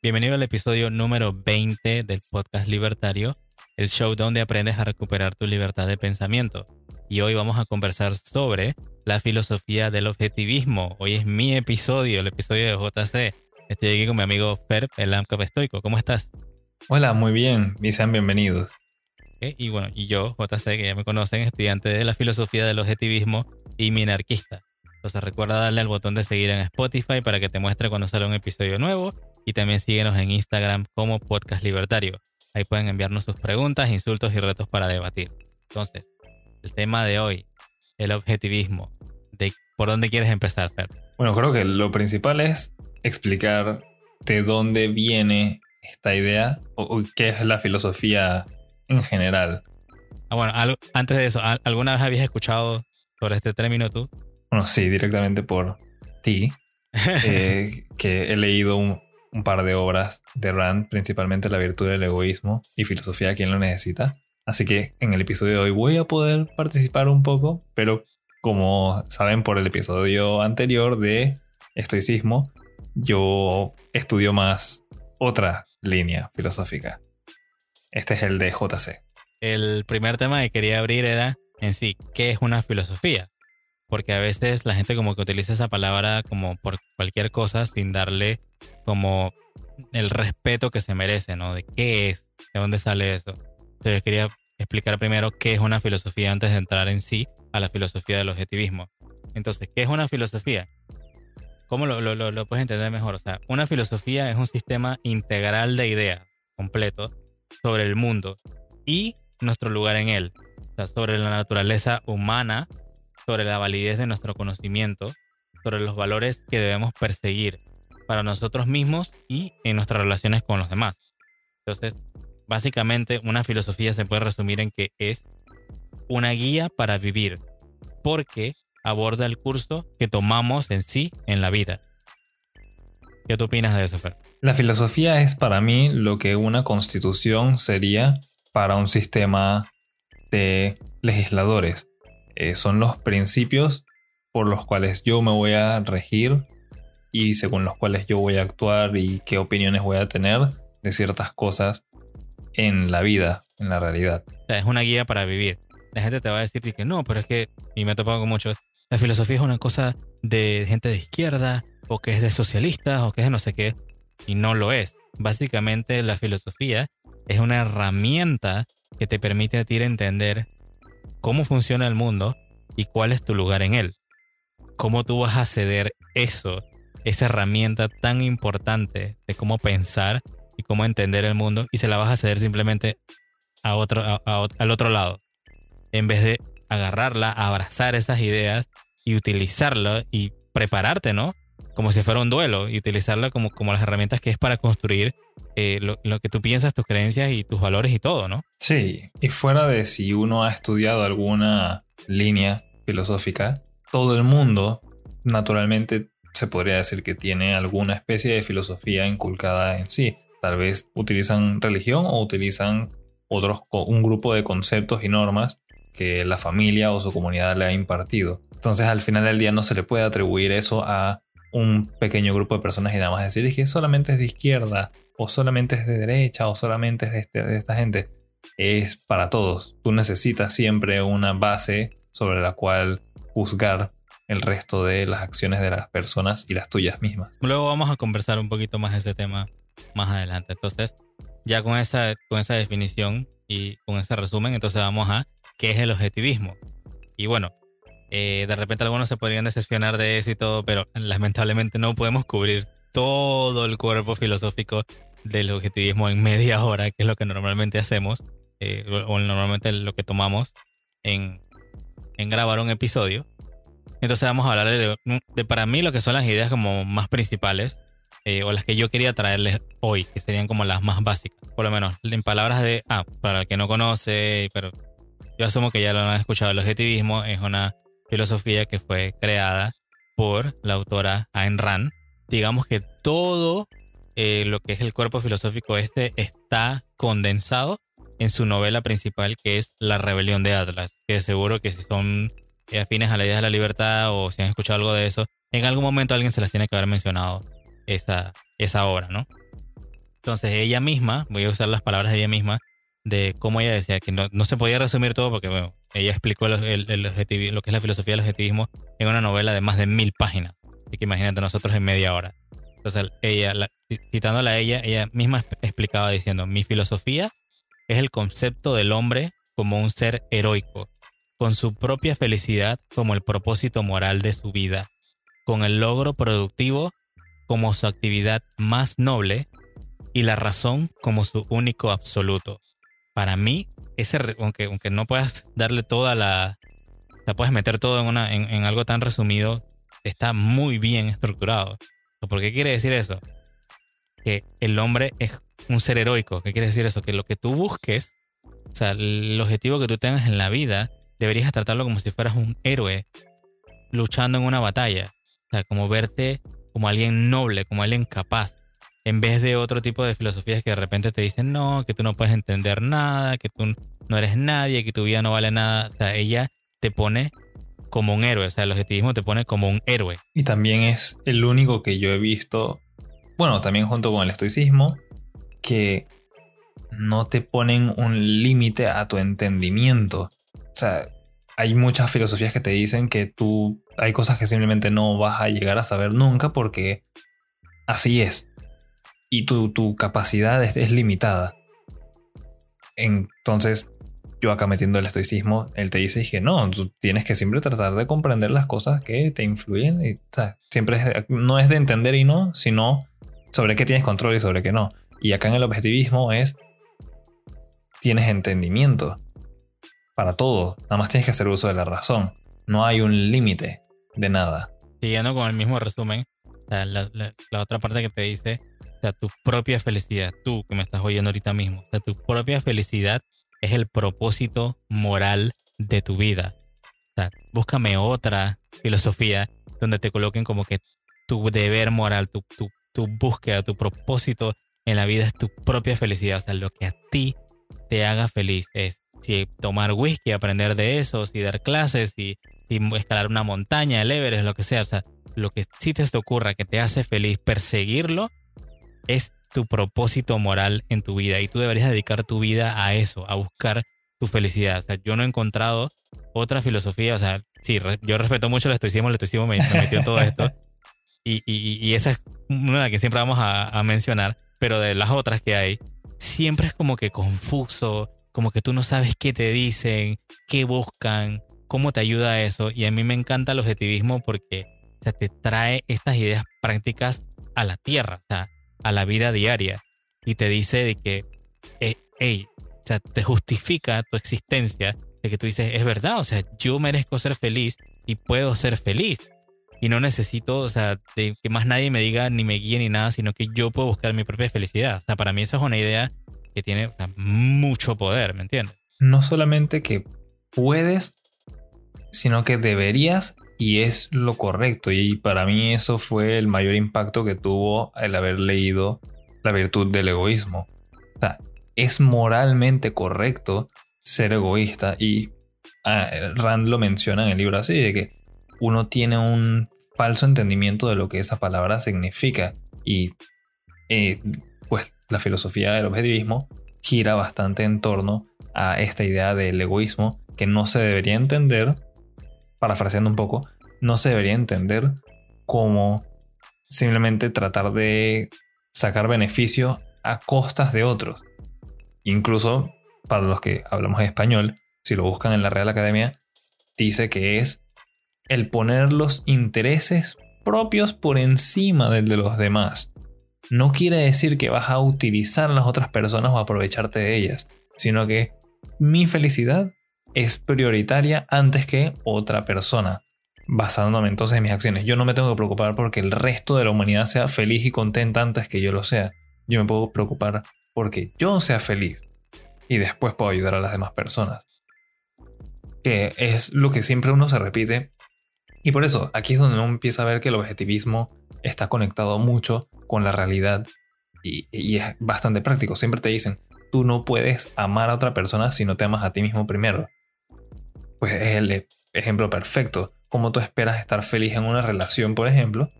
Bienvenido al episodio número 20 del podcast Libertario, el show donde aprendes a recuperar tu libertad de pensamiento. Y hoy vamos a conversar sobre la filosofía del objetivismo. Hoy es mi episodio, el episodio de JC. Estoy aquí con mi amigo Ferb, el AMCAP estoico. ¿Cómo estás? Hola, muy bien y sean bienvenidos. Y bueno, y yo, JC, que ya me conocen, estudiante de la filosofía del objetivismo y minarquista. Entonces recuerda darle al botón de seguir en Spotify para que te muestre cuando sale un episodio nuevo y también síguenos en Instagram como Podcast Libertario. Ahí pueden enviarnos sus preguntas, insultos y retos para debatir. Entonces, el tema de hoy, el objetivismo. De, ¿Por dónde quieres empezar, Fer? Bueno, creo que lo principal es explicar de dónde viene esta idea o, qué es la filosofía en general. Ah, bueno, antes de eso, ¿alguna vez habías escuchado sobre este término tú? Bueno, sí, directamente por ti, eh, que he leído un, par de obras de Rand, principalmente La virtud del egoísmo y Filosofía a quien lo necesita. Así que en el episodio de hoy voy a poder participar un poco, pero como saben por el episodio anterior de estoicismo, yo estudio más otra línea filosófica. Este es el de JC. El primer tema que quería abrir era en sí, ¿qué es una filosofía? Porque a veces la gente como que utiliza esa palabra como por cualquier cosa sin darle como el respeto que se merece, ¿no? De qué es, de dónde sale eso. Entonces quería explicar primero qué es una filosofía antes de entrar en sí a la filosofía del objetivismo. Entonces, ¿qué es una filosofía? ¿Cómo lo, lo, lo, puedes entender mejor? O sea, una filosofía es un sistema integral de ideas, completo, sobre el mundo y nuestro lugar en él. O sea, sobre la naturaleza humana, sobre la validez de nuestro conocimiento, sobre los valores que debemos perseguir para nosotros mismos y en nuestras relaciones con los demás. Entonces, básicamente una filosofía se puede resumir en que es una guía para vivir, porque aborda el curso que tomamos en sí en la vida. ¿Qué tú opinas de eso, Fer? La filosofía es para mí lo que una constitución sería para un sistema de legisladores. Eh, son los principios por los cuales yo me voy a regir y según los cuales yo voy a actuar y qué opiniones voy a tener de ciertas cosas en la vida, en la realidad. es una guía para vivir. La gente te va a decir que no, pero es que, y me he topado con muchos, la filosofía es una cosa de gente de izquierda, o que es de socialistas, o que es de no sé qué, y no lo es. Básicamente la filosofía es una herramienta que te permite a ti entender cómo funciona el mundo y cuál es tu lugar en él. Cómo tú vas a ceder eso, esa herramienta tan importante de cómo pensar y cómo entender el mundo, y se la vas a ceder simplemente al otro lado. En vez de agarrarla, abrazar esas ideas y utilizarla y prepararte, ¿no? Como si fuera un duelo y utilizarla como, como las herramientas que es para construir eh, lo, que tú piensas, tus creencias y tus valores y todo, ¿no? Sí, y fuera de si uno ha estudiado alguna línea filosófica, todo el mundo naturalmente se podría decir que tiene alguna especie de filosofía inculcada en sí. Tal vez utilizan religión o utilizan otros, un grupo de conceptos y normas que la familia o su comunidad le ha impartido. Entonces al final del día no se le puede atribuir eso a un pequeño grupo de personas y nada más decir que solamente es de izquierda o solamente es de derecha o solamente es de, este, de esta gente. Es para todos. Tú necesitas siempre una base sobre la cual juzgar el resto de las acciones de las personas y las tuyas mismas. Luego vamos a conversar un poquito más de ese tema más adelante. Entonces, ya con esa, con esa definición y con ese resumen, entonces vamos a qué es el objetivismo. Y bueno, eh, de repente algunos se podrían decepcionar de eso y todo, pero lamentablemente no podemos cubrir todo el cuerpo filosófico del objetivismo en media hora, que es lo que normalmente hacemos, eh, o normalmente lo que tomamos en, en grabar un episodio. Entonces vamos a hablar de, de, para mí lo que son las ideas como más principales eh, o las que yo quería traerles hoy, que serían como las más básicas. Por lo menos en palabras de, ah, para el que no conoce, pero yo asumo que ya lo han escuchado, el objetivismo es una filosofía que fue creada por la autora Ayn Rand. Digamos que todo eh, lo que es el cuerpo filosófico este está condensado en su novela principal que es La rebelión de Atlas, que seguro que si son afines a la idea de la libertad o si han escuchado algo de eso, en algún momento alguien se las tiene que haber mencionado. esa, esa obra, ¿no? Entonces ella misma, voy a usar las palabras de ella misma, de cómo ella decía que no, se podía resumir todo porque, bueno, ella explicó lo que es la filosofía del objetivismo en una novela de más de mil páginas. Así que imagínate nosotros en media hora. Ella, citándola a ella, ella misma explicaba diciendo, mi filosofía es el concepto del hombre como un ser heroico, con su propia felicidad como el propósito moral de su vida, con el logro productivo como su actividad más noble y la razón como su único absoluto. Para mí, ese, aunque, aunque no puedas darle toda la... O puedes meter todo en, algo tan resumido, está muy bien estructurado. ¿Por qué quiere decir eso? Que el hombre es un ser heroico. ¿Qué quiere decir eso? Que lo que tú busques, o sea, el objetivo que tú tengas en la vida, deberías tratarlo como si fueras un héroe luchando en una batalla. O sea, como verte como alguien noble, como alguien capaz. En vez de otro tipo de filosofías que de repente te dicen, no, que tú no puedes entender nada, que tú no eres nadie, que tu vida no vale nada. O sea, ella te pone como un héroe. O sea, el objetivismo te pone como un héroe. Y también es el único que yo he visto, bueno, también junto con el estoicismo, que no te ponen un límite a tu entendimiento. O sea, hay muchas filosofías que te dicen que tú hay cosas que simplemente no vas a llegar a saber nunca porque así es. Y tu, tu capacidad es, limitada. Entonces, yo acá metiendo el estoicismo, él te dice que no, tú tienes que siempre tratar de comprender las cosas que te influyen. Y, siempre no es de entender y no, sino sobre qué tienes control y sobre qué no. Y acá en el objetivismo es, tienes entendimiento para todo. Nada más tienes que hacer uso de la razón. No hay un límite de nada. Siguiendo con el mismo resumen, la, otra parte que te dice, o sea, tu propia felicidad, tú que me estás oyendo ahorita mismo, o sea, tu propia felicidad es el propósito moral de tu vida. O sea, búscame otra filosofía donde te coloquen como que tu deber moral, tu, tu, tu búsqueda, tu propósito en la vida es tu propia felicidad. O sea, lo que a ti te haga feliz es si tomar whisky, aprender de eso, si dar clases, si, escalar una montaña, el Everest, lo que sea. O sea, lo que sí te ocurra que te hace feliz, perseguirlo, es tu propósito moral en tu vida. Y tú deberías dedicar tu vida a eso, a buscar tu felicidad. O sea, yo no he encontrado otra filosofía. O sea, sí, yo respeto mucho el estoicismo, el estoicismo me, metió en todo esto. Y, y, esa es una que siempre vamos a, a mencionar. Pero de las otras que hay, siempre es como que confuso, como que tú no sabes qué te dicen, qué buscan, cómo te ayuda eso. Y a mí me encanta el objetivismo porque o te trae estas ideas prácticas a la tierra, o sea, a la vida diaria. Y te dice de que, eh, hey, o sea, te justifica tu existencia, de que tú dices, es verdad, o sea, yo merezco ser feliz y puedo ser feliz. Y no necesito, o sea, de que más nadie me diga ni me guíe ni nada, sino que yo puedo buscar mi propia felicidad. O sea, para mí esa es una idea que tiene mucho poder, ¿me entiendes? No solamente que puedes, sino que deberías y es lo correcto. Y para mí eso fue el mayor impacto que tuvo el haber leído La virtud del egoísmo. O sea, es moralmente correcto ser egoísta y ah, Rand lo menciona en el libro así, de que uno tiene un falso entendimiento de lo que esa palabra significa y eh, pues la filosofía del objetivismo gira bastante en torno a esta idea del egoísmo que no se debería entender, parafraseando un poco, no se debería entender como simplemente tratar de sacar beneficio a costas de otros. Incluso para los que hablamos español, si lo buscan en la Real Academia, dice que es el poner los intereses propios por encima del de los demás no quiere decir que vas a utilizar a las otras personas o aprovecharte de ellas, sino que mi felicidad es prioritaria antes que otra persona, basándome entonces en mis acciones. Yo no me tengo que preocupar porque el resto de la humanidad sea feliz y contenta antes que yo lo sea. Yo me puedo preocupar porque yo sea feliz y después puedo ayudar a las demás personas. Que es lo que siempre uno se repite y por eso, aquí es donde uno empieza a ver que el objetivismo está conectado mucho con la realidad y, es bastante práctico. Siempre te dicen, tú no puedes amar a otra persona si no te amas a ti mismo primero. Pues es el ejemplo perfecto. Como tú esperas estar feliz en una relación, por ejemplo,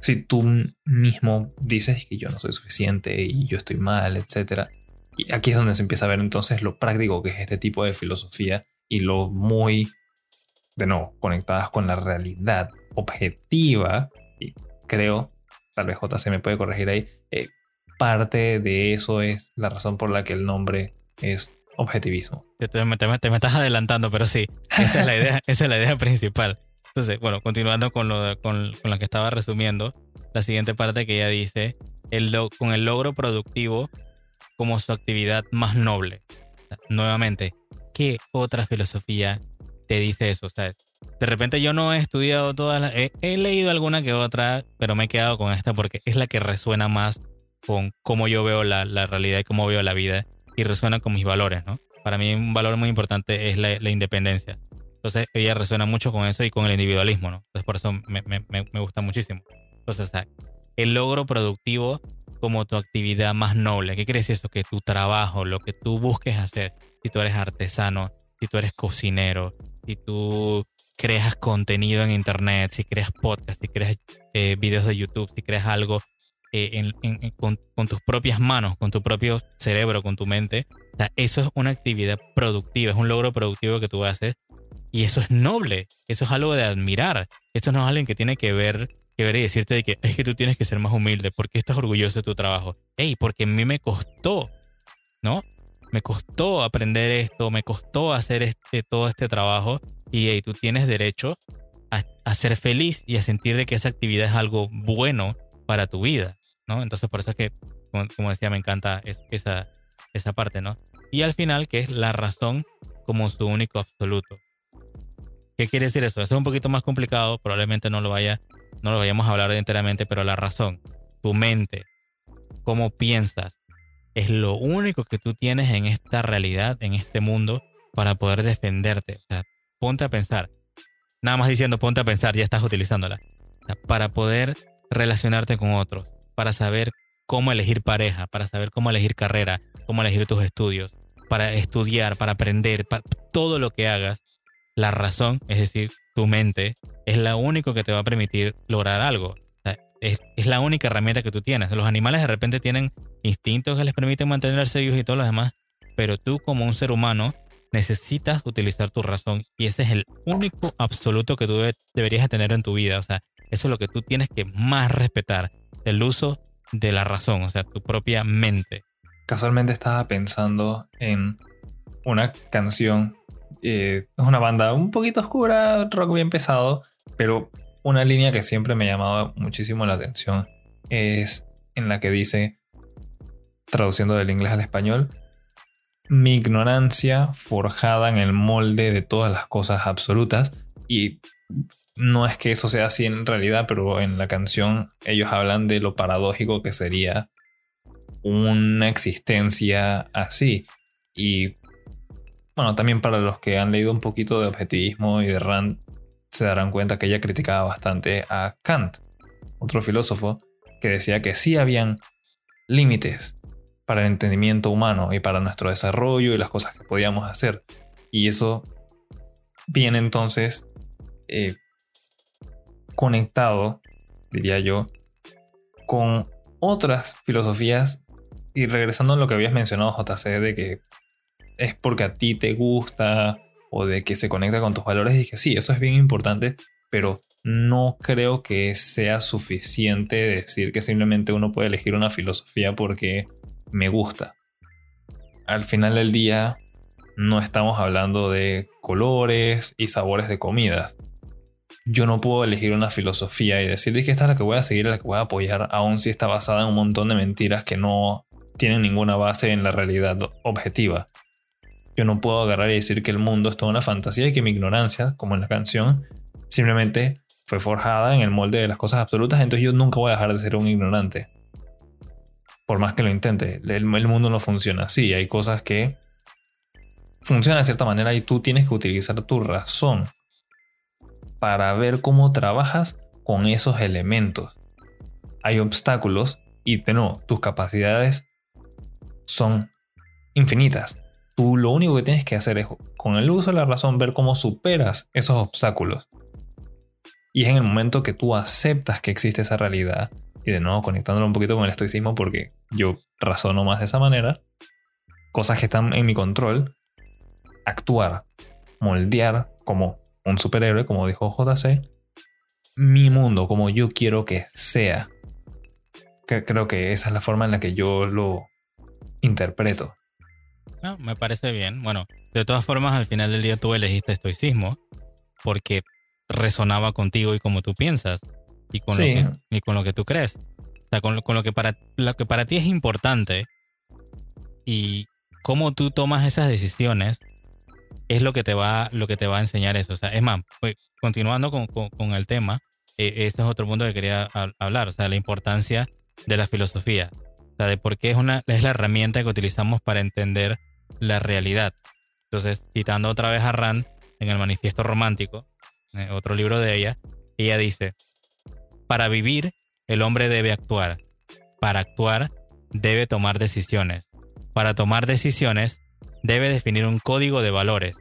si tú mismo dices que yo no soy suficiente y yo estoy mal, etc. Y aquí es donde se empieza a ver entonces lo práctico que es este tipo de filosofía y lo muy, de nuevo, conectadas con la realidad objetiva. Y creo, tal vez JC me puede corregir ahí, eh, parte de eso es la razón por la que el nombre es objetivismo. Te, me estás adelantando, pero sí, esa es la idea, esa es la idea principal. Entonces, bueno, continuando con lo, con, con que estaba resumiendo, la siguiente parte que ella dice, el con el logro productivo como su actividad más noble. nuevamente, ¿qué otra filosofía te dice eso? O sea, de repente yo no he estudiado todas las... He, leído alguna que otra, pero me he quedado con esta porque es la que resuena más con cómo yo veo la, la realidad y cómo veo la vida y resuena con mis valores, ¿no? Para mí un valor muy importante es la, la independencia. Entonces ella resuena mucho con eso y con el individualismo, ¿no? Entonces por eso me, me, me gusta muchísimo. Entonces, o sea, el logro productivo como tu actividad más noble. ¿Qué quiere decir eso? Que tu trabajo, lo que tú busques hacer, si tú eres artesano, si tú eres cocinero, si tú creas contenido en internet, si creas podcast, si creas eh, videos de YouTube, si creas algo eh, con, tus propias manos, con tu propio cerebro, con tu mente, o sea, eso es una actividad productiva, es un logro productivo que tú haces. Y eso es noble, eso es algo de admirar, eso no es alguien que tiene que ver que ver y decirte de que es que tú tienes que ser más humilde, porque estás orgulloso de tu trabajo. Hey, porque a mí me costó, ¿no? Me costó aprender esto, me costó hacer este, todo este trabajo. Y hey, tú tienes derecho a, ser feliz y a sentir de que esa actividad es algo bueno para tu vida, Entonces por eso es que, como, decía, me encanta esa, esa parte, ¿no? Y al final, que es la razón como su único absoluto. ¿Qué quiere decir eso? Eso es un poquito más complicado, probablemente no lo vaya no lo vayamos a hablar enteramente, pero la razón, tu mente, cómo piensas, es lo único que tú tienes en esta realidad, en este mundo, para poder defenderte. O sea, ponte a pensar. Nada más diciendo ponte a pensar, ya estás utilizándola. para poder relacionarte con otros, para saber cómo elegir pareja, para saber cómo elegir carrera, cómo elegir tus estudios, para estudiar, para aprender, para todo lo que hagas, la razón, es decir, tu mente, es la único que te va a permitir lograr algo. es, la única herramienta que tú tienes. Los animales de repente tienen instintos que les permiten mantenerse vivos y todo lo demás, pero tú como un ser humano necesitas utilizar tu razón y ese es el único absoluto que tú deberías tener en tu vida. O sea, eso es lo que tú tienes que más respetar, el uso de la razón, o sea, tu propia mente. Casualmente estaba pensando en una canción eh, es una banda un poquito oscura, rock bien pesado, pero una línea que siempre me ha llamado muchísimo la atención es en la que dice, traduciendo del inglés al español, mi ignorancia forjada en el molde de todas las cosas absolutas y no es que eso sea así en realidad, pero en la canción ellos hablan de lo paradójico que sería una existencia así. Y bueno, también para los que han leído un poquito de objetivismo y de Rand, se darán cuenta que ella criticaba bastante a Kant, otro filósofo, que decía que sí habían límites para el entendimiento humano y para nuestro desarrollo y las cosas que podíamos hacer. Y eso viene entonces eh, conectado, diría yo, con otras filosofías. Y regresando a lo que habías mencionado, JC, de que es porque a ti te gusta o de que se conecta con tus valores, dije, sí, eso es bien importante, pero no creo que sea suficiente decir que simplemente uno puede elegir una filosofía porque me gusta. Al final del día, no estamos hablando de colores y sabores de comidas. Yo no puedo elegir una filosofía y decir que esta es la que voy a seguir, la que voy a apoyar, aun si está basada en un montón de mentiras que no tienen ninguna base en la realidad objetiva. Yo no puedo agarrar y decir que el mundo es toda una fantasía y que mi ignorancia, como en la canción, simplemente fue forjada en el molde de las cosas absolutas, entonces yo nunca voy a dejar de ser un ignorante. Por más que lo intente, el, mundo no funciona así. Hay cosas que funcionan de cierta manera y tú tienes que utilizar tu razón para ver cómo trabajas con esos elementos. Hay obstáculos y nuevo, tus capacidades son infinitas. Tú lo único que tienes que hacer es, con el uso de la razón, ver cómo superas esos obstáculos. Y es en el momento que tú aceptas que existe esa realidad, y de nuevo conectándolo un poquito con el estoicismo, porque yo razono más de esa manera, cosas que están en mi control, actuar, moldear como un superhéroe, como dijo JC, mi mundo como yo quiero que sea. Creo que esa es la forma en la que yo lo interpreto. No, me parece bien. Bueno, de todas formas, al final del día tú elegiste estoicismo porque resonaba contigo y como tú piensas y con, lo, que, y con lo que tú crees. O sea, con, con, lo, que para, lo que para ti es importante y cómo tú tomas esas decisiones es lo que te va, lo que te va a enseñar eso. O sea, es más, pues, continuando con, con, el tema, eh, este es otro punto que quería hablar, o sea, la importancia de la filosofía, o sea, de por qué es, una, es la herramienta que utilizamos para entender la realidad. Entonces, citando otra vez a Rand en el Manifiesto Romántico, eh, otro libro de ella, ella dice, para vivir el hombre debe actuar, para actuar debe tomar decisiones, para tomar decisiones debe definir un código de valores,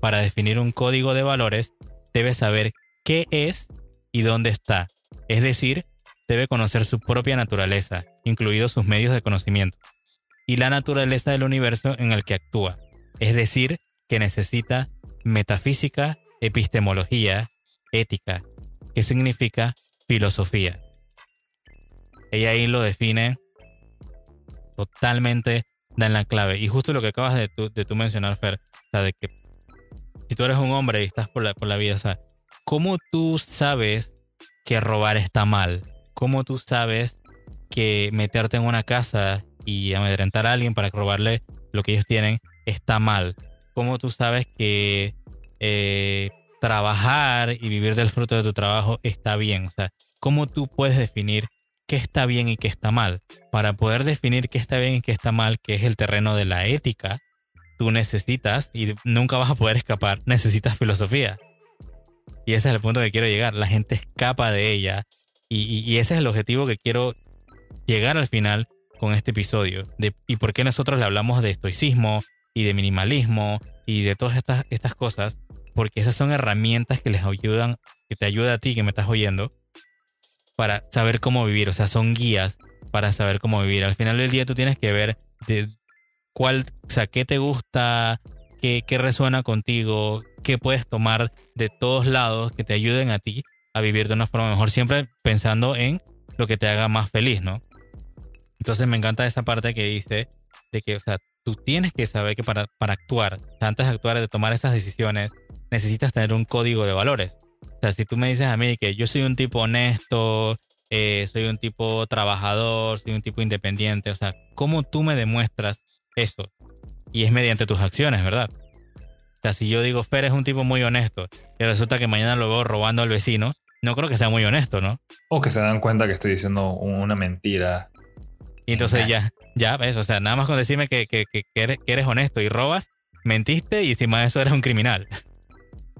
para definir un código de valores debe saber qué es y dónde está, es decir, debe conocer su propia naturaleza, incluidos sus medios de conocimiento, y la naturaleza del universo en el que actúa, es decir, que necesita metafísica, epistemología, ética, que significa filosofía. Ella ahí lo define totalmente, da en la clave. Y justo lo que acabas de tú, de mencionar, Fer, o sea, de que si tú eres un hombre y estás por la, por la vida, o sea, ¿cómo tú sabes que robar está mal? ¿Cómo tú sabes que meterte en una casa y amedrentar a alguien para robarle lo que ellos tienen está mal? ¿Cómo tú sabes que eh, trabajar y vivir del fruto de tu trabajo está bien? O sea, ¿cómo tú puedes definir qué está bien y qué está mal? Para poder definir qué está bien y qué está mal, que es el terreno de la ética, tú necesitas, y nunca vas a poder escapar, necesitas filosofía. Y ese es el punto que quiero llegar. La gente escapa de ella. Y, ese es el objetivo que quiero llegar al final con este episodio. De, y por qué nosotros le hablamos de estoicismo y de minimalismo y de todas estas, estas cosas. Porque esas son herramientas que les ayudan, que te ayuda a ti que me estás oyendo, para saber cómo vivir. O sea, son guías para saber cómo vivir. Al final del día tú tienes que ver de cuál, o sea, qué te gusta, qué, qué resuena contigo, qué puedes tomar de todos lados que te ayuden a ti a vivir de una forma mejor, siempre pensando en lo que te haga más feliz, ¿no? Entonces me encanta esa parte que dice de que, o sea, tú tienes que saber que para, para actuar, antes de actuar, de tomar esas decisiones, necesitas tener un código de valores. O sea, si tú me dices a mí que yo soy un tipo honesto, eh, soy un tipo trabajador, soy un tipo independiente, o sea, ¿cómo tú me demuestras eso? Y es mediante tus acciones, ¿verdad? O sea, si yo digo, Fer es un tipo muy honesto y resulta que mañana lo veo robando al vecino, no creo que sea muy honesto, ¿no? O que se dan cuenta que estoy diciendo una mentira. Y entonces ya, ya ves, o sea, nada más con decirme que, que, que, eres, que eres honesto y robas, mentiste y encima de eso eres un criminal.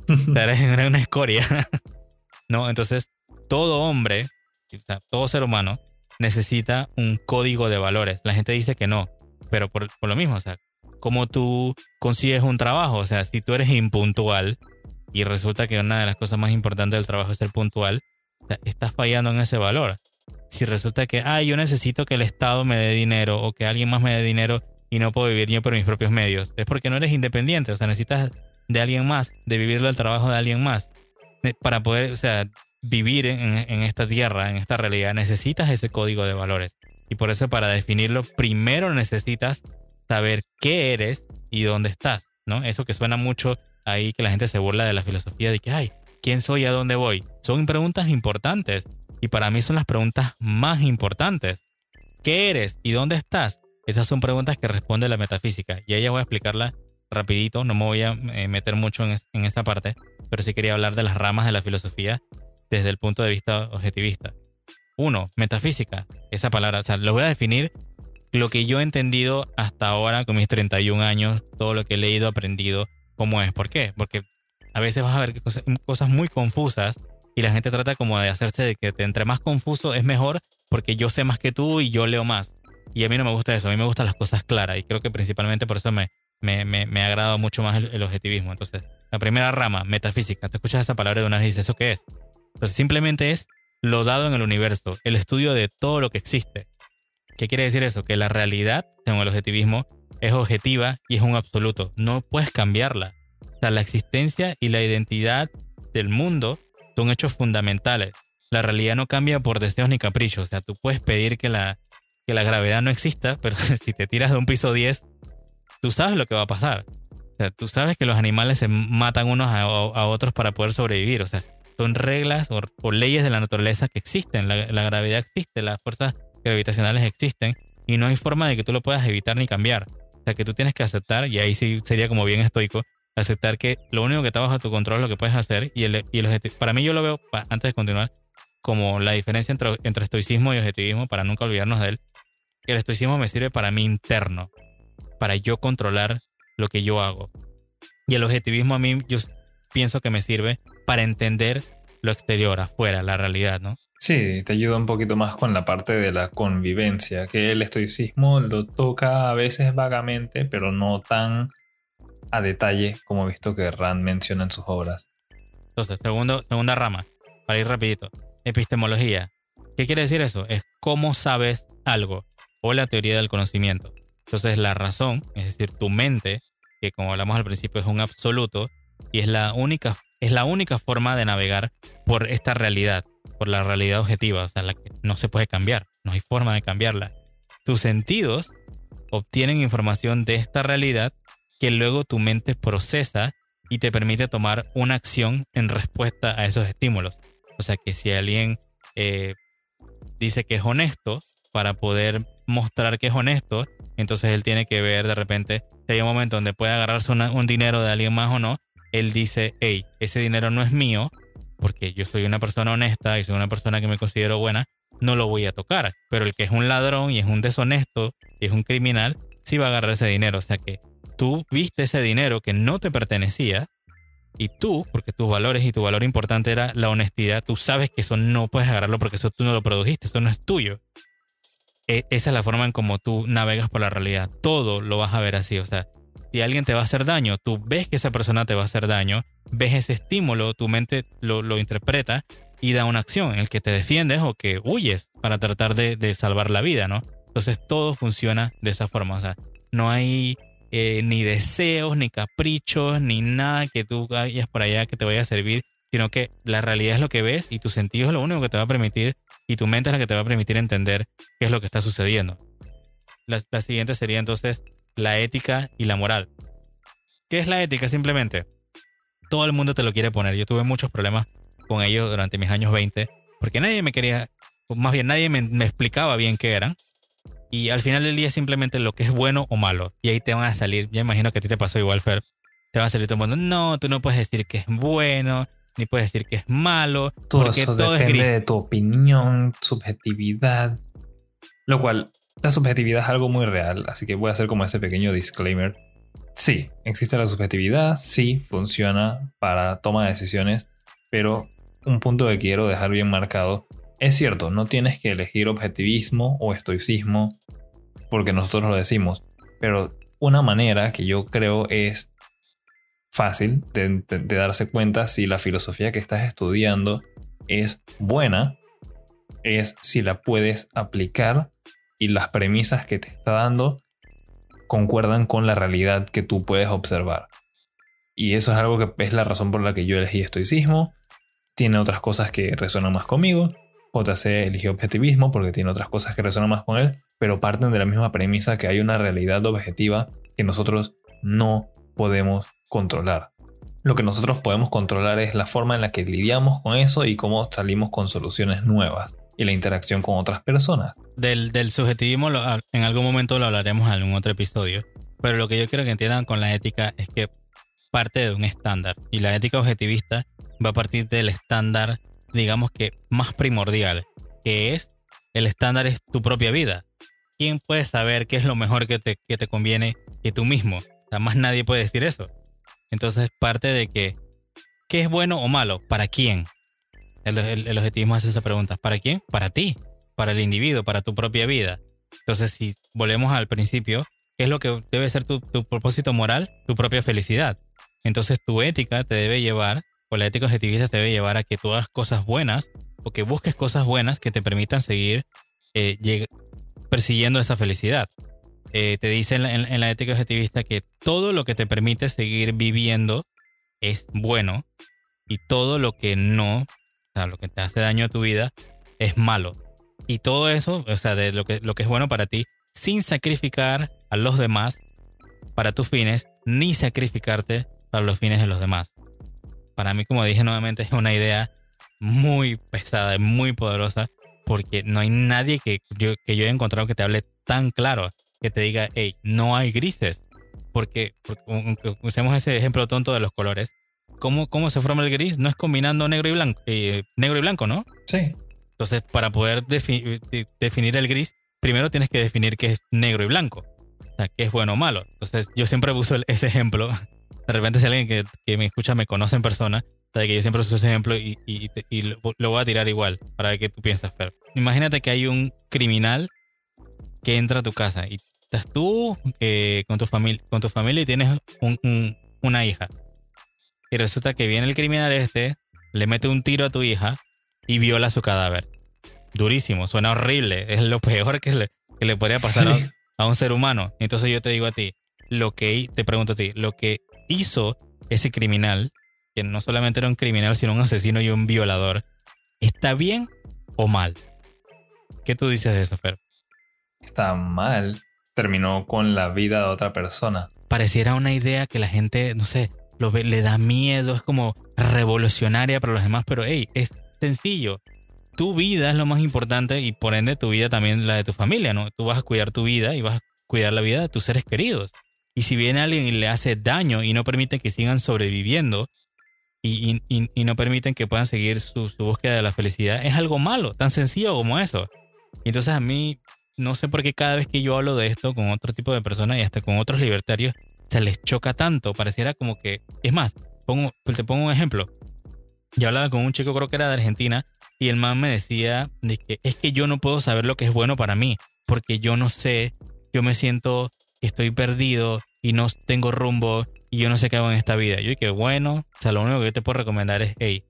eres una escoria. ¿No? Entonces, todo hombre, todo ser humano, necesita un código de valores. La gente dice que no, pero por, lo mismo, o sea, cómo tú consigues un trabajo. O sea, si tú eres impuntual y resulta que una de las cosas más importantes del trabajo es ser puntual, estás fallando en ese valor. Si resulta que, ah, yo necesito que el Estado me dé dinero o que alguien más me dé dinero y no puedo vivir yo por mis propios medios, es porque no eres independiente. O sea, necesitas de alguien más, de vivirlo el trabajo de alguien más. Para poder, o sea, vivir en, en esta tierra, en esta realidad, necesitas ese código de valores. Y por eso para definirlo, primero necesitas saber qué eres y dónde estás, ¿no? Eso que suena mucho ahí que la gente se burla de la filosofía de que, ay, ¿quién soy y a dónde voy? Son preguntas importantes y para mí son las preguntas más importantes. ¿Qué eres y dónde estás? Esas son preguntas que responde la metafísica y ella voy a explicarla rapidito, no me voy a eh, meter mucho en, en esta parte, pero sí quería hablar de las ramas de la filosofía desde el punto de vista objetivista. Uno, metafísica. Esa palabra, o sea, lo voy a definir lo que yo he entendido hasta ahora con mis 31 años, todo lo que he leído, aprendido, cómo es. ¿Por qué? Porque a veces vas a ver cosas, muy confusas y la gente trata como de hacerse de que entre más confuso es mejor porque yo sé más que tú y yo leo más. Y a mí no me gusta eso, a mí me gustan las cosas claras y creo que principalmente por eso me, me, me, ha agradado mucho más el, objetivismo. Entonces, la primera rama, metafísica, te escuchas esa palabra de una vez y dices, ¿eso qué es? Entonces simplemente es lo dado en el universo, el estudio de todo lo que existe. ¿Qué quiere decir eso? Que la realidad, según el objetivismo, es objetiva y es un absoluto. No puedes cambiarla. O sea, la existencia y la identidad del mundo son hechos fundamentales. La realidad no cambia por deseos ni caprichos. O sea, tú puedes pedir que la, que la gravedad no exista, pero si te tiras de un piso 10, tú sabes lo que va a pasar. O sea, tú sabes que los animales se matan unos a, otros para poder sobrevivir. O sea, son reglas o, leyes de la naturaleza que existen. La, gravedad existe, las fuerzas gravitacionales existen y no hay forma de que tú lo puedas evitar ni cambiar. O sea, que tú tienes que aceptar, y ahí sí sería como bien estoico, aceptar que lo único que está bajo tu control es lo que puedes hacer y el, y el objetivo. Para mí yo lo veo, antes de continuar, como la diferencia entre, entre estoicismo y objetivismo, para nunca olvidarnos de él. El estoicismo me sirve para mí interno, para yo controlar lo que yo hago. Y el objetivismo a mí yo pienso que me sirve para entender lo exterior, afuera, la realidad, ¿no? Sí, te ayuda un poquito más con la parte de la convivencia, que el estoicismo lo toca a veces vagamente, pero no tan a detalle como he visto que Rand menciona en sus obras. Entonces, segundo, segunda rama, para ir rapidito. Epistemología. ¿Qué quiere decir eso? Es cómo sabes algo o la teoría del conocimiento. Entonces, la razón, es decir, tu mente, que como hablamos al principio es un absoluto y es la única, es la única forma de navegar por esta realidad por la realidad objetiva, o sea, la que no se puede cambiar, no hay forma de cambiarla. Tus sentidos obtienen información de esta realidad que luego tu mente procesa y te permite tomar una acción en respuesta a esos estímulos. O sea que si alguien eh, dice que es honesto, para poder mostrar que es honesto, entonces él tiene que ver de repente si hay un momento donde puede agarrarse un dinero de alguien más o no, él dice, hey, ese dinero no es mío, porque yo soy una persona honesta y soy una persona que me considero buena, no lo voy a tocar. Pero el que es un ladrón y es un deshonesto y es un criminal, sí va a agarrar ese dinero. O sea que tú viste ese dinero que no te pertenecía y tú, porque tus valores y tu valor importante era la honestidad, tú sabes que eso no puedes agarrarlo porque eso tú no lo produjiste, eso no es tuyo. E, esa es la forma en como tú navegas por la realidad. Todo lo vas a ver así. O sea, si alguien te va a hacer daño, tú ves que esa persona te va a hacer daño, ves ese estímulo, tu mente lo, interpreta y da una acción en el que te defiendes o que huyes para tratar de, salvar la vida, ¿no? Entonces todo funciona de esa forma, o sea, no hay eh, ni deseos, ni caprichos, ni nada que tú vayas por allá que te vaya a servir, sino que la realidad es lo que ves y tu sentido es lo único que te va a permitir y tu mente es la que te va a permitir entender qué es lo que está sucediendo. la siguiente sería entonces la ética y la moral. ¿Qué es la ética? Simplemente, todo el mundo te lo quiere poner. Yo tuve muchos problemas con ellos durante mis años 20, porque nadie me quería, más bien nadie me, explicaba bien qué eran. Y al final del día simplemente lo que es bueno o malo. Y ahí te van a salir, ya imagino que a ti te pasó igual, Fer. Te va a salir todo el mundo, no, tú no puedes decir que es bueno, ni puedes decir que es malo, todo porque todo depende es de tu opinión, subjetividad. Lo cual la subjetividad es algo muy real, así que voy a hacer como ese pequeño disclaimer. Sí, existe la subjetividad, sí, funciona para toma de decisiones, pero un punto que quiero dejar bien marcado, es cierto, no tienes que elegir objetivismo o estoicismo porque nosotros lo decimos, pero una manera que yo creo es fácil de, darse cuenta si la filosofía que estás estudiando es buena, es si la puedes aplicar y las premisas que te está dando concuerdan con la realidad que tú puedes observar. Y eso es algo que es la razón por la que yo elegí estoicismo. Tiene otras cosas que resuenan más conmigo. JC eligió objetivismo porque tiene otras cosas que resuenan más con él, pero parten de la misma premisa que hay una realidad objetiva que nosotros no podemos controlar. Lo que nosotros podemos controlar es la forma en la que lidiamos con eso y cómo salimos con soluciones nuevas y la interacción con otras personas. Del, del subjetivismo en algún momento lo hablaremos en algún otro episodio, pero lo que yo quiero que entiendan con la ética es que parte de un estándar y la ética objetivista va a partir del estándar, digamos que más primordial, que es el estándar es tu propia vida. ¿Quién puede saber qué es lo mejor que te, que te conviene que tú mismo? O más nadie puede decir eso. Entonces parte de que, ¿qué es bueno o malo? ¿Para quién? El, el, objetivismo hace esa pregunta. ¿Para quién? Para ti, para el individuo, para tu propia vida. Entonces, si volvemos al principio, ¿qué es lo que debe ser tu, propósito moral? Tu propia felicidad. Entonces, tu ética te debe llevar o la ética objetivista te debe llevar a que tú hagas cosas buenas o que busques cosas buenas que te permitan seguir eh, persiguiendo esa felicidad. Eh, te dice en la, ética objetivista que todo lo que te permite seguir viviendo es bueno y todo lo que no, o sea, lo que te hace daño a tu vida es malo. Y todo eso, o sea, de lo que, lo que es bueno para ti, sin sacrificar a los demás para tus fines, ni sacrificarte para los fines de los demás. Para mí, como dije nuevamente, es una idea muy pesada, y muy poderosa, porque no hay nadie que yo, que yo haya encontrado que te hable tan claro, que te diga, hey, no hay grises. Porque, usemos ese ejemplo tonto de los colores. ¿Cómo, ¿Cómo se forma el gris? No es combinando negro y blanco, eh, negro y blanco, ¿no? Sí. Entonces, para poder definir el gris, primero tienes que definir qué es negro y blanco. O sea, qué es bueno o malo. Entonces, yo siempre uso ese ejemplo. De repente, si alguien que, que me escucha me conoce en persona, sabe que yo siempre uso ese ejemplo y, y, y lo, voy a tirar igual para ver qué tú piensas, Fer. Imagínate que hay un criminal que entra a tu casa y estás tú eh, con, tu familia, con tu familia y tienes un, una hija. Y resulta que viene el criminal este, le mete un tiro a tu hija y viola su cadáver. Durísimo, suena horrible, es lo peor que le, que le podría pasar a, un ser humano. Entonces yo te digo a ti, lo que te pregunto a ti, lo que hizo ese criminal, que no solamente era un criminal, sino un asesino y un violador, ¿está bien o mal? ¿Qué tú dices de eso, Fer? Está mal. Terminó con la vida de otra persona. Pareciera una idea que la gente, no sé, lo le da miedo, es como revolucionaria para los demás, pero hey, es sencillo. Tu vida es lo más importante y por ende tu vida también la de tu familia, ¿no? Tú vas a cuidar tu vida y vas a cuidar la vida de tus seres queridos. Y si viene alguien y le hace daño y no permite que sigan sobreviviendo y, no permiten que puedan seguir su, búsqueda de la felicidad, es algo malo, tan sencillo como eso. Entonces a mí, no sé por qué cada vez que yo hablo de esto con otro tipo de personas y hasta con otros libertarios, se les choca tanto. Pareciera como que, es más, pongo, te pongo un ejemplo. Yo hablaba con un chico, creo que era de Argentina, y el man me decía de que es que yo no puedo saber lo que es bueno para mí, porque yo no sé, yo me siento que estoy perdido y no tengo rumbo y yo no sé qué hago en esta vida. Yo dije, bueno, o sea, lo único que yo te puedo recomendar es, hey,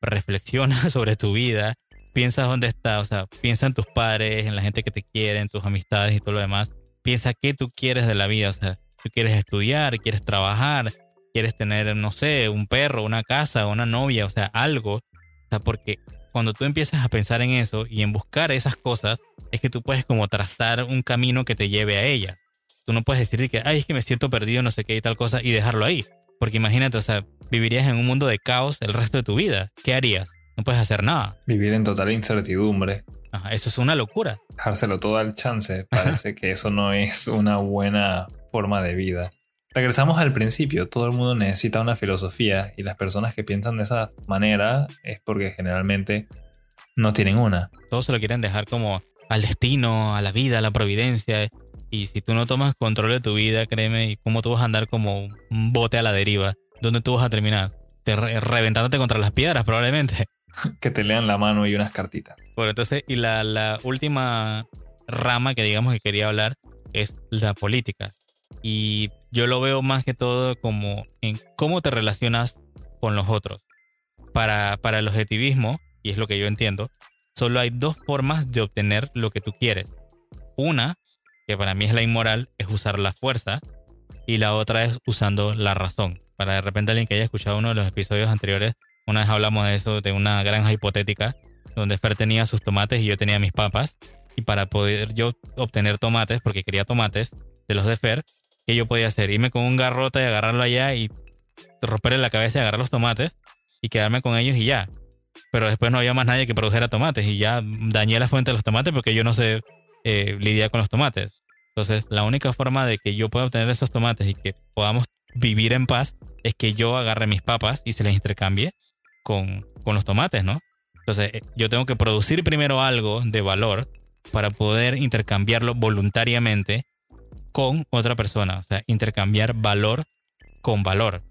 reflexiona sobre tu vida, piensa dónde estás, o sea, piensa en tus padres, en la gente que te quiere, en tus amistades y todo lo demás. Piensa qué tú quieres de la vida, o sea, tú quieres estudiar, quieres trabajar, quieres tener, no sé, un perro, una casa, una novia, o sea, algo. O sea, porque cuando tú empiezas a pensar en eso y en buscar esas cosas, es que tú puedes como trazar un camino que te lleve a ella. Tú no puedes decir que, ay, es que me siento perdido, no sé qué y tal cosa, y dejarlo ahí. Porque imagínate, o sea, vivirías en un mundo de caos el resto de tu vida. ¿Qué harías? No puedes hacer nada. Vivir en total incertidumbre. Ajá, eso es una locura. Dejárselo todo al chance. Parece que eso no es una buena forma de vida. Regresamos al principio, todo el mundo necesita una filosofía y las personas que piensan de esa manera es porque generalmente no tienen una. Todos se lo quieren dejar como al destino, a la vida, a la providencia. Y si tú no tomas control de tu vida, créeme, ¿y cómo tú vas a andar como un bote a la deriva? ¿Dónde tú vas a terminar? Te reventándote contra las piedras probablemente. que te lean la mano y unas cartitas. Bueno, entonces, y la, última rama que digamos que quería hablar es la política. Y yo lo veo más que todo como en cómo te relacionas con los otros. Para, para el objetivismo, y es lo que yo entiendo, solo hay dos formas de obtener lo que tú quieres. Una, que para mí es la inmoral, es usar la fuerza. Y la otra es usando la razón. Para de repente alguien que haya escuchado uno de los episodios anteriores, una vez hablamos de eso, de una granja hipotética, donde Fer tenía sus tomates y yo tenía mis papas. Y para poder yo obtener tomates, porque quería tomates de los de Fer, ¿qué yo podía hacer? Irme con un garrote y agarrarlo allá y romperle la cabeza y agarrar los tomates y quedarme con ellos y ya. Pero después no había más nadie que produjera tomates y ya dañé la fuente de los tomates porque yo no sé eh, lidiar con los tomates. Entonces, la única forma de que yo pueda obtener esos tomates y que podamos vivir en paz es que yo agarre mis papas y se les intercambie con, con los tomates, ¿no? Entonces, eh, yo tengo que producir primero algo de valor para poder intercambiarlo voluntariamente con otra persona, o sea, intercambiar valor con valor.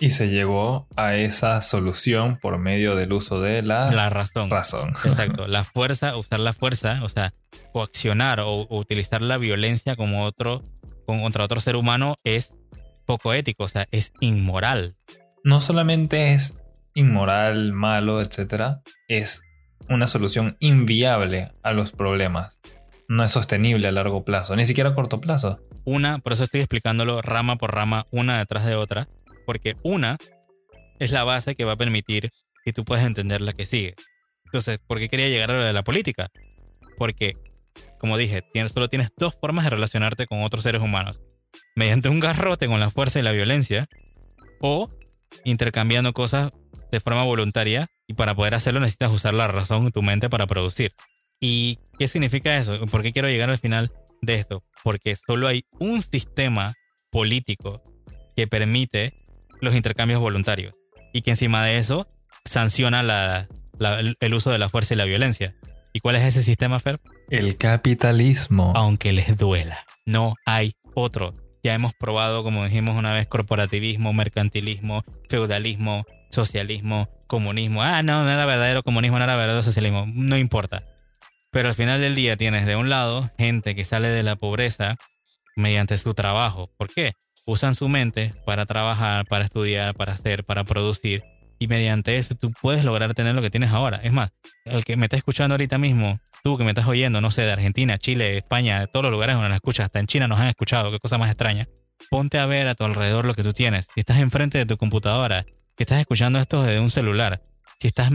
Y se llegó a esa solución por medio del uso de la, la razón. razón. Exacto, la fuerza, usar la fuerza, o sea, coaccionar o, utilizar la violencia como otro, contra otro ser humano es poco ético, o sea, es inmoral. No solamente es inmoral, malo, etc., es una solución inviable a los problemas. No es sostenible a largo plazo, ni siquiera a corto plazo. Una, por eso estoy explicándolo rama por rama, una detrás de otra, porque una es la base que va a permitir que tú puedas entender la que sigue. Entonces, ¿por qué quería llegar a lo de la política? Porque, como dije, solo tienes dos formas de relacionarte con otros seres humanos. Mediante un garrote con la fuerza y la violencia, o intercambiando cosas de forma voluntaria y para poder hacerlo necesitas usar la razón en tu mente para producir. ¿Y qué significa eso? ¿Por qué quiero llegar al final de esto? Porque solo hay un sistema político que permite los intercambios voluntarios y que encima de eso sanciona el uso de la fuerza y la violencia. ¿Y cuál es ese sistema, Fer? El capitalismo. Aunque les duela, no hay otro. Ya hemos probado, como dijimos una vez, corporativismo, mercantilismo, feudalismo, socialismo, comunismo. Ah, no, no era verdadero comunismo, no era verdadero socialismo. No importa. Pero al final del día tienes de un lado gente que sale de la pobreza mediante su trabajo. ¿Por qué? Usan su mente para trabajar, para estudiar, para hacer, para producir. Y mediante eso tú puedes lograr tener lo que tienes ahora. Es más, el que me está escuchando ahorita mismo, tú que me estás oyendo, no sé, de Argentina, Chile, España, de todos los lugares donde nos escuchas, hasta en China nos han escuchado, qué cosa más extraña. Ponte a ver a tu alrededor lo que tú tienes. Si estás enfrente de tu computadora si estás escuchando esto desde un celular, si estás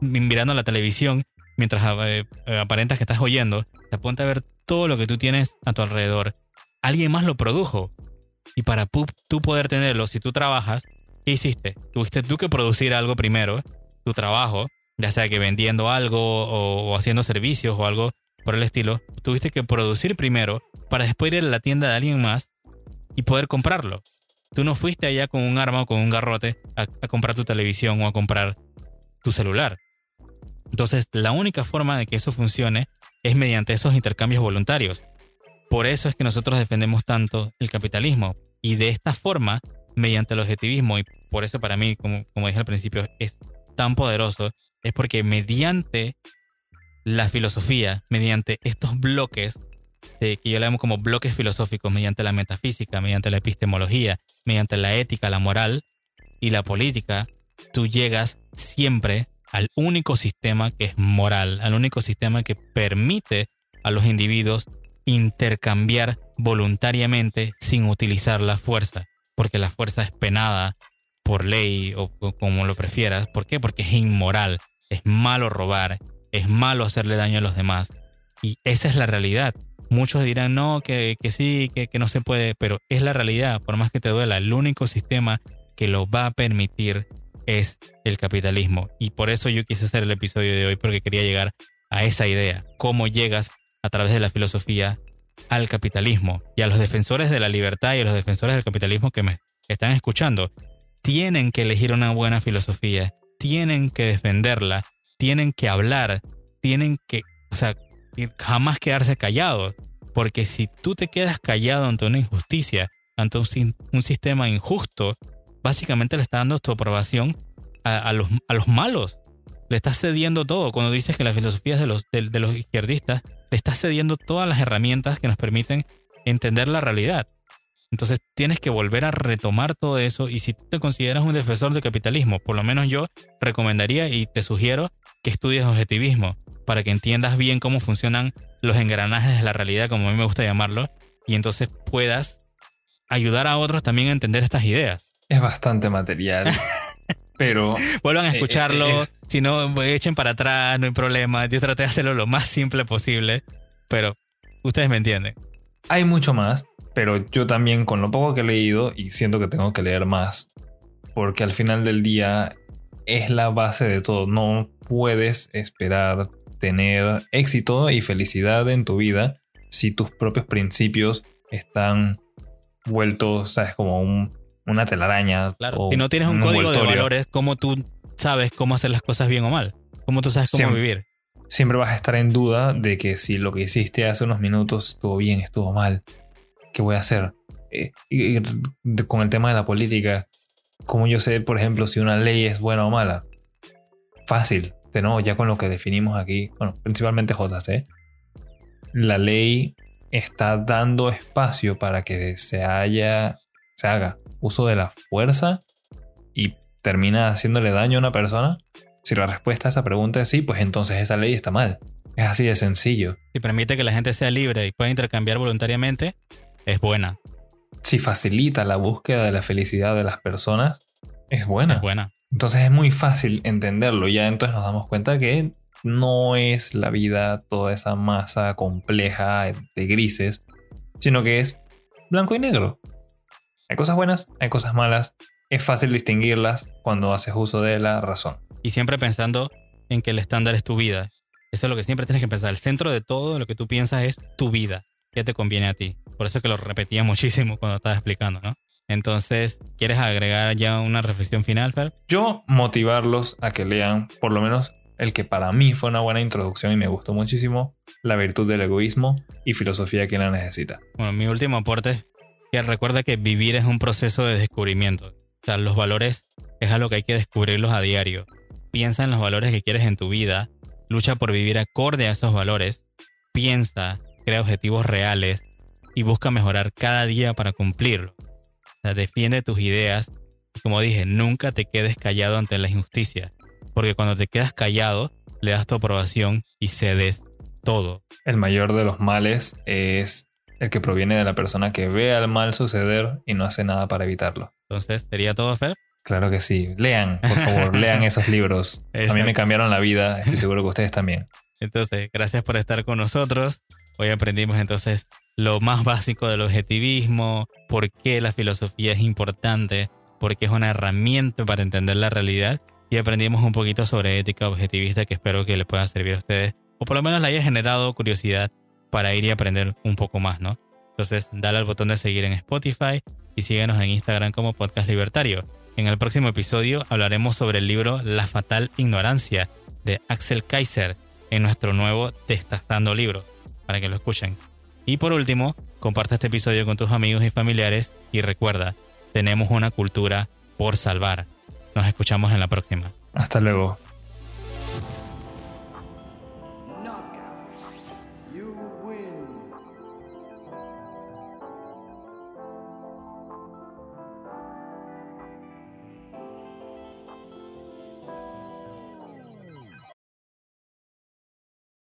mirando la televisión mientras eh, eh, aparentas que estás oyendo, te apunta a ver todo lo que tú tienes a tu alrededor. Alguien más lo produjo. Y para tú poder tenerlo, si tú trabajas, ¿qué hiciste? Tuviste tú que producir algo primero, tu trabajo, ya sea que vendiendo algo o, o haciendo servicios o algo por el estilo, tuviste que producir primero para después ir a la tienda de alguien más y poder comprarlo. Tú no fuiste allá con un arma o con un garrote a, comprar tu televisión o a comprar tu celular. Entonces, la única forma de que eso funcione es mediante esos intercambios voluntarios. Por eso es que nosotros defendemos tanto el capitalismo. Y de esta forma, mediante el objetivismo, y por eso para mí, como, como dije al principio, es tan poderoso, es porque mediante la filosofía, mediante estos bloques que yo le llamo como bloques filosóficos mediante la metafísica, mediante la epistemología, mediante la ética, la moral y la política, tú llegas siempre al único sistema que es moral, al único sistema que permite a los individuos intercambiar voluntariamente sin utilizar la fuerza, porque la fuerza es penada por ley o, o como lo prefieras. ¿Por qué? Porque es inmoral, es malo robar, es malo hacerle daño a los demás. Y esa es la realidad. Muchos dirán, no, que, sí, que, que no se puede, pero es la realidad, por más que te duela, el único sistema que lo va a permitir es el capitalismo. Y por eso yo quise hacer el episodio de hoy, porque quería llegar a esa idea, cómo llegas a través de la filosofía al capitalismo. Y a los defensores de la libertad y a los defensores del capitalismo que me están escuchando, tienen que elegir una buena filosofía, tienen que defenderla, tienen que hablar, tienen que, o sea, jamás quedarse callado. Porque si tú te quedas callado ante una injusticia, ante un, sistema injusto, básicamente le estás dando tu aprobación a, los, malos. Le estás cediendo todo. Cuando dices que la filosofía es de los, de, los izquierdistas, le estás cediendo todas las herramientas que nos permiten entender la realidad. Entonces tienes que volver a retomar todo eso y si tú te consideras un defensor del capitalismo, por lo menos yo recomendaría y te sugiero que estudies objetivismo, para que entiendas bien cómo funcionan los engranajes de la realidad, como a mí me gusta llamarlo, y entonces puedas ayudar a otros también a entender estas ideas. Es bastante material. pero. Vuelvan a eh, escucharlo. Eh, si no, echen para atrás, no hay problema. Yo traté de hacerlo lo más simple posible. Pero ustedes me entienden. Hay mucho más, pero yo también, con lo poco que he leído, y siento que tengo que leer más, porque al final del día es la base de todo. No puedes esperar tener éxito y felicidad en tu vida si tus propios principios están vueltos, ¿sabes? Como una telaraña. Claro. si no tienes un, código de valores, ¿cómo tú sabes cómo hacer las cosas bien o mal? ¿Cómo tú sabes cómo vivir? Siempre vas a estar en duda de que si lo que hiciste hace unos minutos estuvo bien, estuvo mal. ¿Qué voy a hacer? Eh, y, con el tema de la política, ¿cómo yo sé, por ejemplo, si una ley es buena o mala? Fácil no, ya con lo que definimos aquí, bueno, principalmente JC, la ley está dando espacio para que se haya, se haga uso de la fuerza y termina haciéndole daño a una persona? Si la respuesta a esa pregunta es sí, pues entonces esa ley está mal. Es así de sencillo. Si permite que la gente sea libre y pueda intercambiar voluntariamente, es buena. Si facilita la búsqueda de la felicidad de las personas, es buena. Es buena. Entonces es muy fácil entenderlo. Ya entonces nos damos cuenta que no es la vida toda esa masa compleja de grises, sino que es blanco y negro. Hay cosas buenas, hay cosas malas. Es fácil distinguirlas cuando haces uso de la razón. Y siempre pensando en que el estándar es tu vida. Eso es lo que siempre tienes que pensar. El centro de todo lo que tú piensas es tu vida. ¿Qué te conviene a ti? Por eso es que lo repetía muchísimo cuando estaba explicando, ¿no? Entonces, ¿quieres agregar ya una reflexión final, Fer? Yo motivarlos a que lean por lo menos el que para mí fue una buena introducción y me gustó muchísimo, La virtud del egoísmo y filosofía que la necesita. Bueno, mi último aporte es que recuerda que vivir es un proceso de descubrimiento. O sea, los valores es algo que hay que descubrirlos a diario. Piensa en los valores que quieres en tu vida, lucha por vivir acorde a esos valores, piensa, crea objetivos reales y busca mejorar cada día para cumplirlo. Sea, defiende tus ideas como dije, nunca te quedes callado ante la injusticia. Porque cuando te quedas callado, le das tu aprobación y cedes todo. El mayor de los males es el que proviene de la persona que ve al mal suceder y no hace nada para evitarlo. Entonces, ¿sería todo, Fer? Claro que sí. Lean, por favor, lean esos libros. A mí me cambiaron la vida, estoy seguro que ustedes también. Entonces, gracias por estar con nosotros. Hoy aprendimos entonces lo más básico del objetivismo, por qué la filosofía es importante, por qué es una herramienta para entender la realidad y aprendimos un poquito sobre ética objetivista que espero que les pueda servir a ustedes o por lo menos le haya generado curiosidad para ir y aprender un poco más, ¿no? Entonces, dale al botón de seguir en Spotify y síguenos en Instagram como Podcast Libertario. En el próximo episodio hablaremos sobre el libro La Fatal Ignorancia de Axel Kaiser en nuestro nuevo Destazando Libro, para que lo escuchen. Y por último, comparte este episodio con tus amigos y familiares y recuerda, tenemos una cultura por salvar. Nos escuchamos en la próxima. Hasta luego.